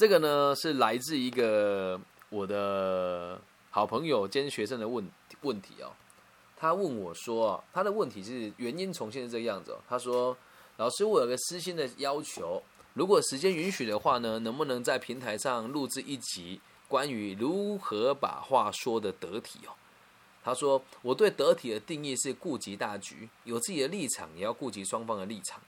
这个呢是来自一个我的好朋友兼学生的问问题哦。他问我说，他的问题是原因重现是这个样子哦。他说：“老师，我有个私心的要求，如果时间允许的话呢，能不能在平台上录制一集关于如何把话说的得体哦？”他说：“我对得体的定义是顾及大局，有自己的立场，也要顾及双方的立场。”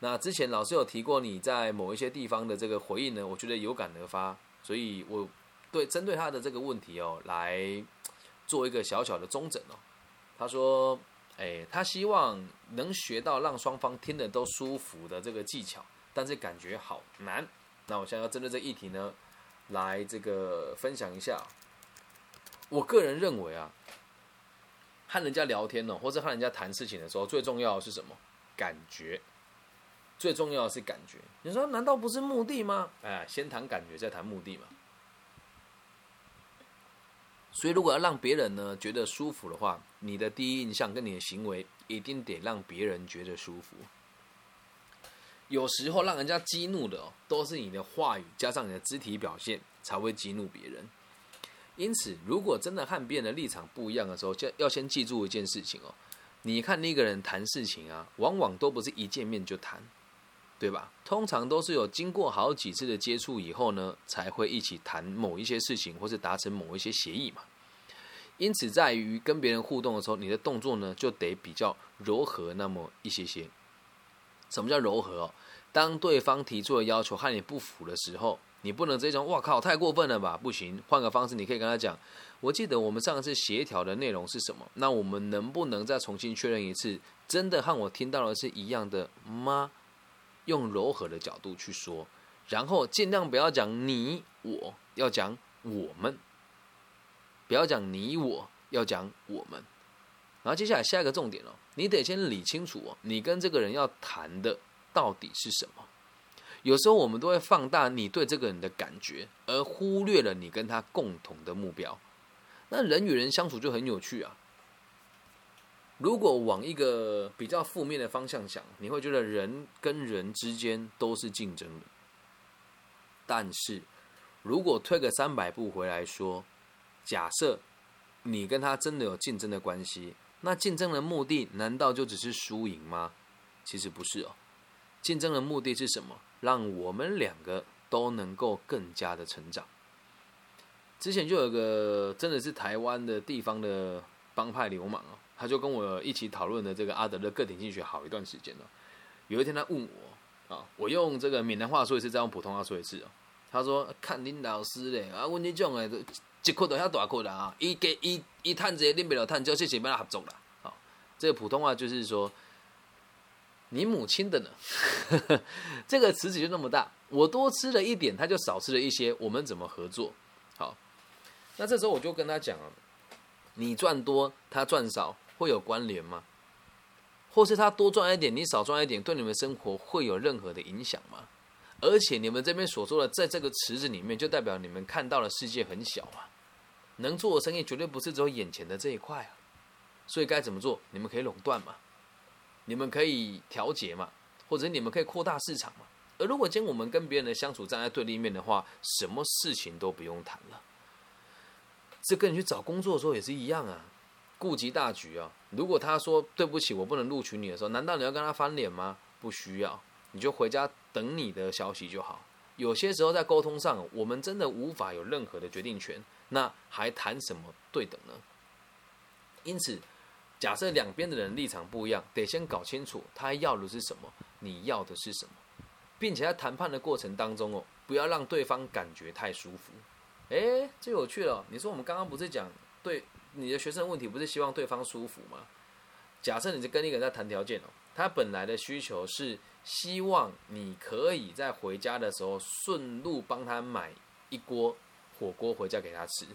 那之前老师有提过你在某一些地方的这个回应呢，我觉得有感而发，所以我对针对他的这个问题哦，来做一个小小的中诊哦。他说：“哎，他希望能学到让双方听得都舒服的这个技巧，但是感觉好难。那我现在要针对这议题呢，来这个分享一下。我个人认为啊，和人家聊天呢，或者和人家谈事情的时候，最重要的是什么？感觉。”最重要的是感觉，你说难道不是目的吗？哎，先谈感觉，再谈目的嘛。所以，如果要让别人呢觉得舒服的话，你的第一印象跟你的行为一定得让别人觉得舒服。有时候让人家激怒的哦，都是你的话语加上你的肢体表现才会激怒别人。因此，如果真的和别人的立场不一样的时候，就要先记住一件事情哦：你看那个人谈事情啊，往往都不是一见面就谈。对吧？通常都是有经过好几次的接触以后呢，才会一起谈某一些事情，或是达成某一些协议嘛。因此，在于跟别人互动的时候，你的动作呢就得比较柔和那么一些些。什么叫柔和？当对方提出的要求和你不符的时候，你不能直接讲“哇靠，太过分了吧”，不行。换个方式，你可以跟他讲：“我记得我们上次协调的内容是什么？那我们能不能再重新确认一次？真的和我听到的是一样的吗？”用柔和的角度去说，然后尽量不要讲你我，要讲我们，不要讲你我，要讲我们。然后接下来下一个重点哦，你得先理清楚哦，你跟这个人要谈的到底是什么。有时候我们都会放大你对这个人的感觉，而忽略了你跟他共同的目标。那人与人相处就很有趣啊。如果往一个比较负面的方向想，你会觉得人跟人之间都是竞争的。但是，如果退个三百步回来说，假设你跟他真的有竞争的关系，那竞争的目的难道就只是输赢吗？其实不是哦。竞争的目的是什么？让我们两个都能够更加的成长。之前就有个真的是台湾的地方的帮派流氓哦。他就跟我一起讨论的这个阿德勒个体经济学好一段时间了。有一天他问我啊，我用这个闽南话说一次，再用普通话说一次哦。他说：“看林老师嘞，啊，问你种诶，一块都遐大块啦啊，伊给伊伊探这恁不了探，就是想要合作啦。好，这个普通话就是说，你母亲的呢？这个池子就那么大，我多吃了一点，他就少吃了一些，我们怎么合作？好，那这时候我就跟他讲啊，你赚多，他赚少。会有关联吗？或是他多赚一点，你少赚一点，对你们生活会有任何的影响吗？而且你们这边所说的，在这个池子里面，就代表你们看到的世界很小啊。能做的生意绝对不是只有眼前的这一块啊。所以该怎么做？你们可以垄断嘛？你们可以调节嘛？或者你们可以扩大市场嘛？而如果今天我们跟别人的相处站在对立面的话，什么事情都不用谈了。这跟你去找工作的时候也是一样啊。顾及大局啊！如果他说对不起，我不能录取你的时候，难道你要跟他翻脸吗？不需要，你就回家等你的消息就好。有些时候在沟通上，我们真的无法有任何的决定权，那还谈什么对等呢？因此，假设两边的人立场不一样，得先搞清楚他要的是什么，你要的是什么，并且在谈判的过程当中哦，不要让对方感觉太舒服。诶，这有趣了！你说我们刚刚不是讲对？你的学生问题不是希望对方舒服吗？假设你是跟一个人在谈条件哦，他本来的需求是希望你可以在回家的时候顺路帮他买一锅火锅回家给他吃。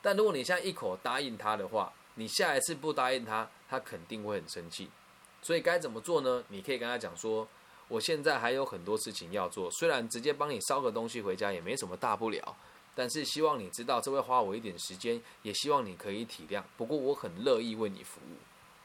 但如果你现在一口答应他的话，你下一次不答应他，他肯定会很生气。所以该怎么做呢？你可以跟他讲说，我现在还有很多事情要做，虽然直接帮你烧个东西回家也没什么大不了。但是希望你知道，这会花我一点时间，也希望你可以体谅。不过我很乐意为你服务，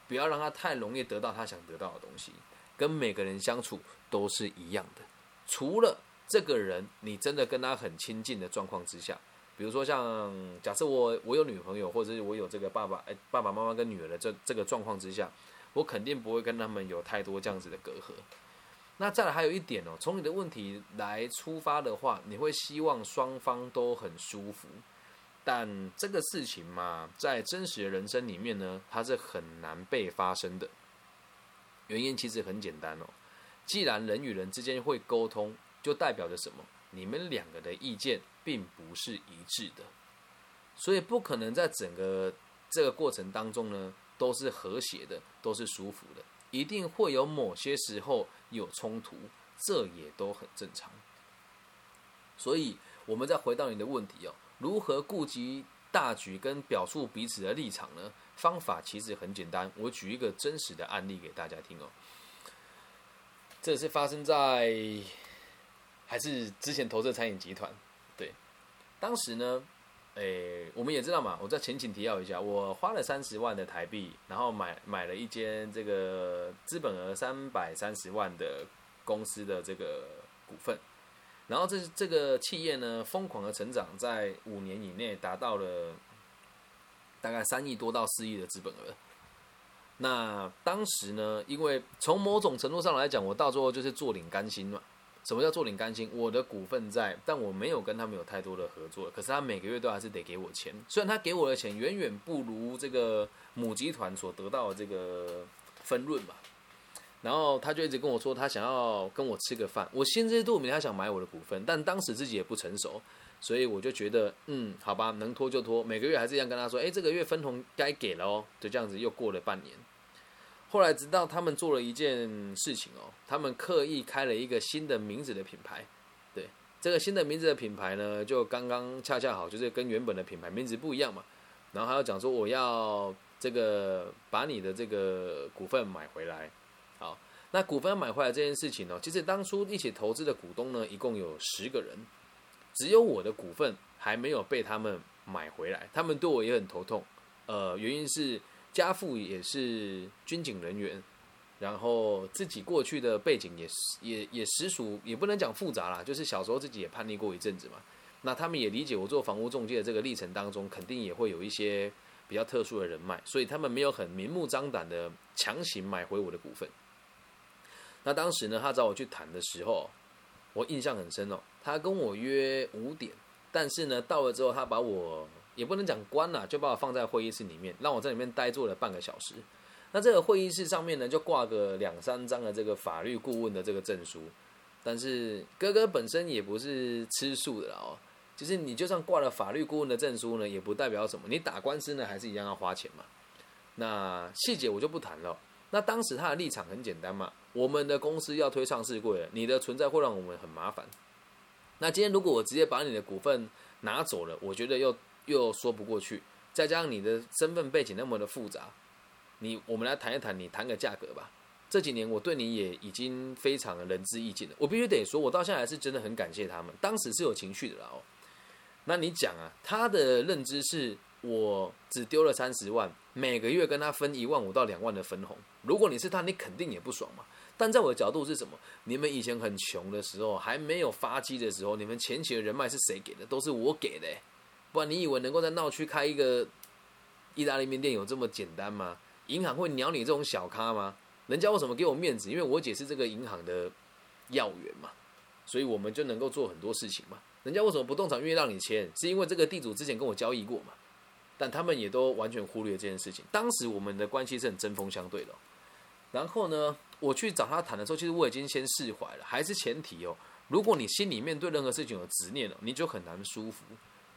不要让他太容易得到他想得到的东西。跟每个人相处都是一样的，除了这个人你真的跟他很亲近的状况之下，比如说像假设我我有女朋友，或者是我有这个爸爸哎爸爸妈妈跟女儿的这这个状况之下，我肯定不会跟他们有太多这样子的隔阂。那再来还有一点哦，从你的问题来出发的话，你会希望双方都很舒服，但这个事情嘛，在真实的人生里面呢，它是很难被发生的。原因其实很简单哦，既然人与人之间会沟通，就代表着什么？你们两个的意见并不是一致的，所以不可能在整个这个过程当中呢，都是和谐的，都是舒服的。一定会有某些时候有冲突，这也都很正常。所以，我们再回到你的问题哦，如何顾及大局跟表述彼此的立场呢？方法其实很简单，我举一个真实的案例给大家听哦。这是发生在还是之前投资餐饮集团？对，当时呢。诶，我们也知道嘛，我再前情提要一下，我花了三十万的台币，然后买买了一间这个资本额三百三十万的公司的这个股份，然后这这个企业呢，疯狂的成长，在五年以内达到了大概三亿多到四亿的资本额。那当时呢，因为从某种程度上来讲，我到最后就是坐领甘心嘛。什么叫做领干心？我的股份在，但我没有跟他们有太多的合作。可是他每个月都还是得给我钱，虽然他给我的钱远远不如这个母集团所得到的这个分润吧。然后他就一直跟我说，他想要跟我吃个饭。我心知肚明，他想买我的股份，但当时自己也不成熟，所以我就觉得，嗯，好吧，能拖就拖。每个月还是一样跟他说，哎，这个月分红该给了哦。就这样子又过了半年。后来直到他们做了一件事情哦，他们刻意开了一个新的名字的品牌，对这个新的名字的品牌呢，就刚刚恰恰好就是跟原本的品牌名字不一样嘛。然后还要讲说我要这个把你的这个股份买回来，好，那股份买回来这件事情呢，其实当初一起投资的股东呢，一共有十个人，只有我的股份还没有被他们买回来，他们对我也很头痛，呃，原因是。家父也是军警人员，然后自己过去的背景也也也实属也不能讲复杂啦，就是小时候自己也叛逆过一阵子嘛。那他们也理解我做房屋中介的这个历程当中，肯定也会有一些比较特殊的人脉，所以他们没有很明目张胆的强行买回我的股份。那当时呢，他找我去谈的时候，我印象很深哦。他跟我约五点，但是呢，到了之后他把我。也不能讲关了，就把我放在会议室里面，让我在里面待坐了半个小时。那这个会议室上面呢，就挂个两三张的这个法律顾问的这个证书。但是哥哥本身也不是吃素的哦，就是你就算挂了法律顾问的证书呢，也不代表什么。你打官司呢，还是一样要花钱嘛。那细节我就不谈了。那当时他的立场很简单嘛，我们的公司要推上市柜了，你的存在会让我们很麻烦。那今天如果我直接把你的股份拿走了，我觉得又。又说不过去，再加上你的身份背景那么的复杂，你我们来谈一谈，你谈个价格吧。这几年我对你也已经非常的仁至义尽了，我必须得说，我到现在还是真的很感谢他们，当时是有情绪的啦哦。那你讲啊，他的认知是我只丢了三十万，每个月跟他分一万五到两万的分红，如果你是他，你肯定也不爽嘛。但在我的角度是什么？你们以前很穷的时候，还没有发迹的时候，你们前期的人脉是谁给的？都是我给的。不然你以为能够在闹区开一个意大利面店有这么简单吗？银行会鸟你这种小咖吗？人家为什么给我面子？因为我姐是这个银行的要员嘛，所以我们就能够做很多事情嘛。人家为什么不动产愿意让你签？是因为这个地主之前跟我交易过嘛？但他们也都完全忽略这件事情。当时我们的关系是很针锋相对的。然后呢，我去找他谈的时候，其实我已经先释怀了，还是前提哦。如果你心里面对任何事情有执念了，你就很难舒服。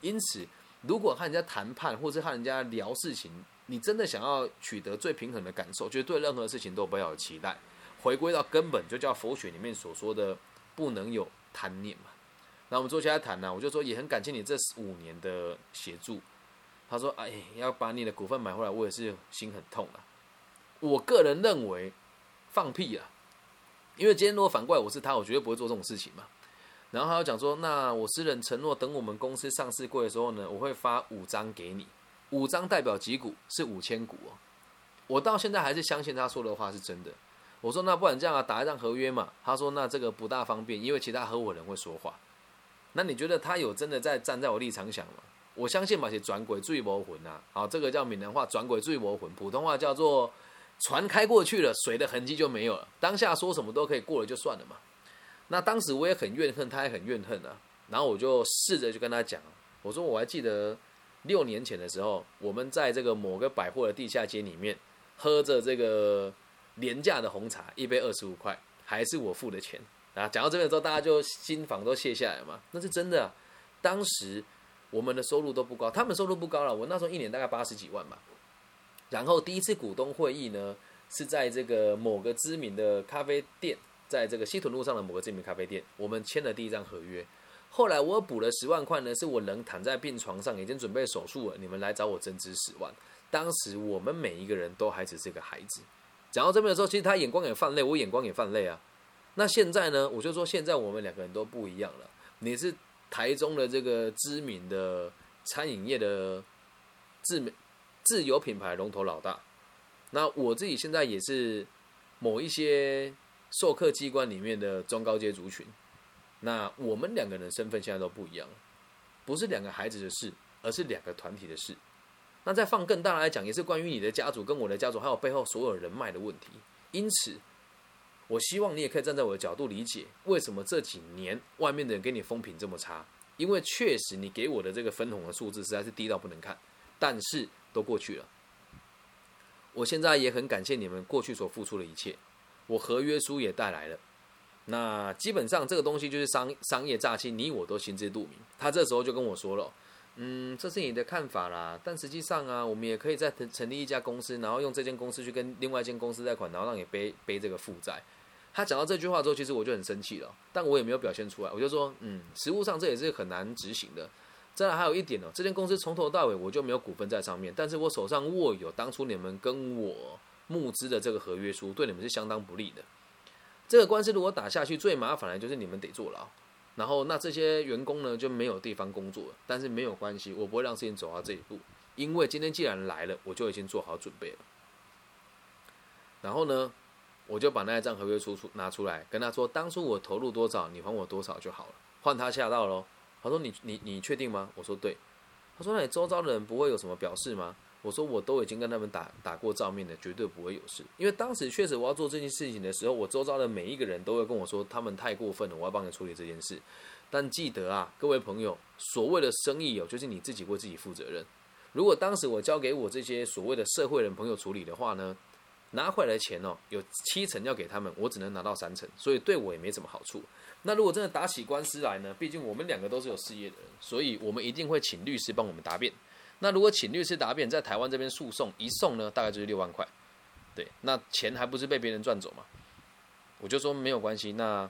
因此，如果和人家谈判，或者和人家聊事情，你真的想要取得最平衡的感受，就是对任何事情都不要有期待，回归到根本，就叫佛学里面所说的不能有贪念嘛。那我们坐下来谈呢，我就说也很感谢你这五年的协助。他说：“哎，要把你的股份买回来，我也是心很痛啊。”我个人认为，放屁啊！因为今天如果反过来我是他，我绝对不会做这种事情嘛。然后他又讲说，那我私人承诺，等我们公司上市过的时候呢，我会发五张给你，五张代表几股？是五千股哦。我到现在还是相信他说的话是真的。我说那不然这样啊，打一张合约嘛。他说那这个不大方便，因为其他合伙人会说话。那你觉得他有真的在站在我立场想吗？我相信嘛，是转轨最魔魂呐。好，这个叫闽南话转轨最魔魂，普通话叫做船开过去了，水的痕迹就没有了。当下说什么都可以过了就算了嘛。那当时我也很怨恨，他也很怨恨啊。然后我就试着去跟他讲，我说我还记得六年前的时候，我们在这个某个百货的地下街里面喝着这个廉价的红茶，一杯二十五块，还是我付的钱啊。讲到这边之后，大家就心房都卸下来嘛。那是真的，当时我们的收入都不高，他们收入不高了。我那时候一年大概八十几万吧。然后第一次股东会议呢，是在这个某个知名的咖啡店。在这个西屯路上的某个知名咖啡店，我们签了第一张合约。后来我补了十万块呢，是我人躺在病床上，已经准备手术了。你们来找我增资十万。当时我们每一个人都还只是个孩子。讲到这边的时候，其实他眼光也泛泪，我眼光也泛泪啊。那现在呢，我就说现在我们两个人都不一样了。你是台中的这个知名的餐饮业的自自有品牌龙头老大，那我自己现在也是某一些。授课机关里面的中高阶族群，那我们两个人身份现在都不一样了，不是两个孩子的事，而是两个团体的事。那再放更大来讲，也是关于你的家族跟我的家族，还有背后所有人脉的问题。因此，我希望你也可以站在我的角度理解，为什么这几年外面的人给你风评这么差？因为确实你给我的这个分红的数字实在是低到不能看，但是都过去了。我现在也很感谢你们过去所付出的一切。我合约书也带来了，那基本上这个东西就是商商业诈欺，你我都心知肚明。他这时候就跟我说了，嗯，这是你的看法啦，但实际上啊，我们也可以再成立一家公司，然后用这间公司去跟另外一间公司贷款，然后让你背背这个负债。他讲到这句话之后，其实我就很生气了，但我也没有表现出来，我就说，嗯，实物上这也是很难执行的。再来还有一点呢，这间公司从头到尾我就没有股份在上面，但是我手上握有当初你们跟我。募资的这个合约书对你们是相当不利的。这个官司如果打下去，最麻烦的就是你们得坐牢，然后那这些员工呢就没有地方工作了。但是没有关系，我不会让事情走到这一步，因为今天既然来了，我就已经做好准备了。然后呢，我就把那一张合约书出拿出来，跟他说，当初我投入多少，你还我多少就好了。换他吓到喽，他说：“你你你确定吗？”我说：“对。”他说：“那你周遭的人不会有什么表示吗？”我说我都已经跟他们打打过照面了，绝对不会有事。因为当时确实我要做这件事情的时候，我周遭的每一个人都会跟我说，他们太过分了，我要帮你处理这件事。但记得啊，各位朋友，所谓的生意哦，就是你自己为自己负责任。如果当时我交给我这些所谓的社会人朋友处理的话呢，拿回来钱哦，有七成要给他们，我只能拿到三成，所以对我也没什么好处。那如果真的打起官司来呢，毕竟我们两个都是有事业的人，所以我们一定会请律师帮我们答辩。那如果请律师答辩，在台湾这边诉讼一送呢，大概就是六万块，对，那钱还不是被别人赚走嘛？我就说没有关系，那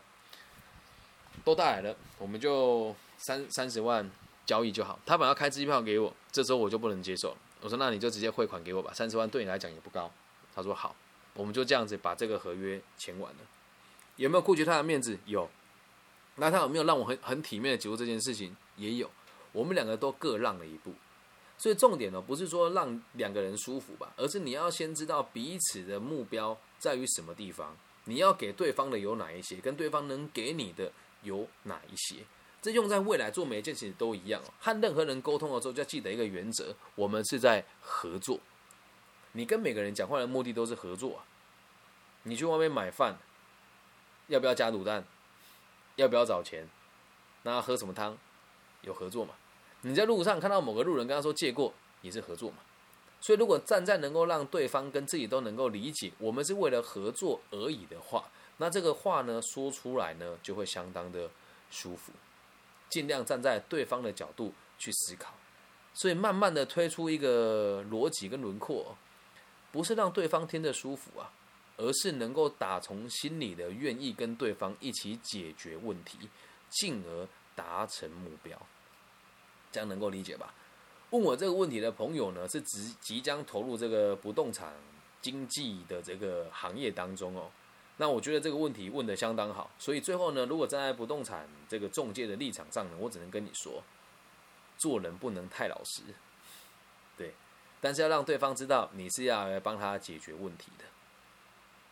都带来了，我们就三三十万交易就好。他本来要开支票给我，这时候我就不能接受。我说那你就直接汇款给我吧，三十万对你来讲也不高。他说好，我们就这样子把这个合约签完了。有没有顾及他的面子？有。那他有没有让我很很体面的结束这件事情？也有。我们两个都各让了一步。所以重点呢，不是说让两个人舒服吧，而是你要先知道彼此的目标在于什么地方，你要给对方的有哪一些，跟对方能给你的有哪一些。这用在未来做每一件事情都一样哦。和任何人沟通的时候，就要记得一个原则：我们是在合作。你跟每个人讲话的目的都是合作啊。你去外面买饭，要不要加卤蛋？要不要找钱？那喝什么汤？有合作嘛？你在路上看到某个路人跟他说借过，也是合作嘛。所以如果站在能够让对方跟自己都能够理解，我们是为了合作而已的话，那这个话呢说出来呢就会相当的舒服。尽量站在对方的角度去思考，所以慢慢的推出一个逻辑跟轮廓，不是让对方听着舒服啊，而是能够打从心里的愿意跟对方一起解决问题，进而达成目标。这样能够理解吧？问我这个问题的朋友呢，是即即将投入这个不动产经济的这个行业当中哦。那我觉得这个问题问的相当好，所以最后呢，如果站在不动产这个中介的立场上呢，我只能跟你说，做人不能太老实，对，但是要让对方知道你是要帮他解决问题的。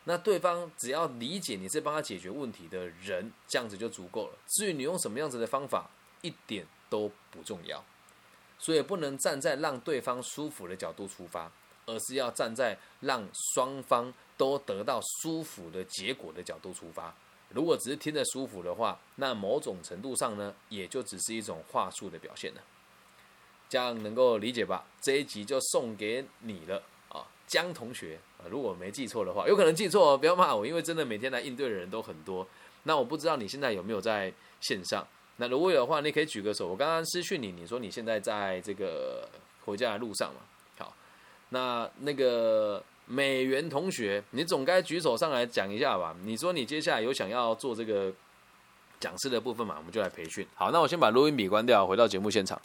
那对方只要理解你是帮他解决问题的人，这样子就足够了。至于你用什么样子的方法，一点都不重要。所以不能站在让对方舒服的角度出发，而是要站在让双方都得到舒服的结果的角度出发。如果只是听着舒服的话，那某种程度上呢，也就只是一种话术的表现了。这样能够理解吧？这一集就送给你了啊，江同学啊，如果没记错的话，有可能记错哦，不要骂我，因为真的每天来应对的人都很多。那我不知道你现在有没有在线上？那如果有的话，你可以举个手。我刚刚私讯你，你说你现在在这个回家的路上嘛？好，那那个美元同学，你总该举手上来讲一下吧？你说你接下来有想要做这个讲师的部分嘛？我们就来培训。好，那我先把录音笔关掉，回到节目现场。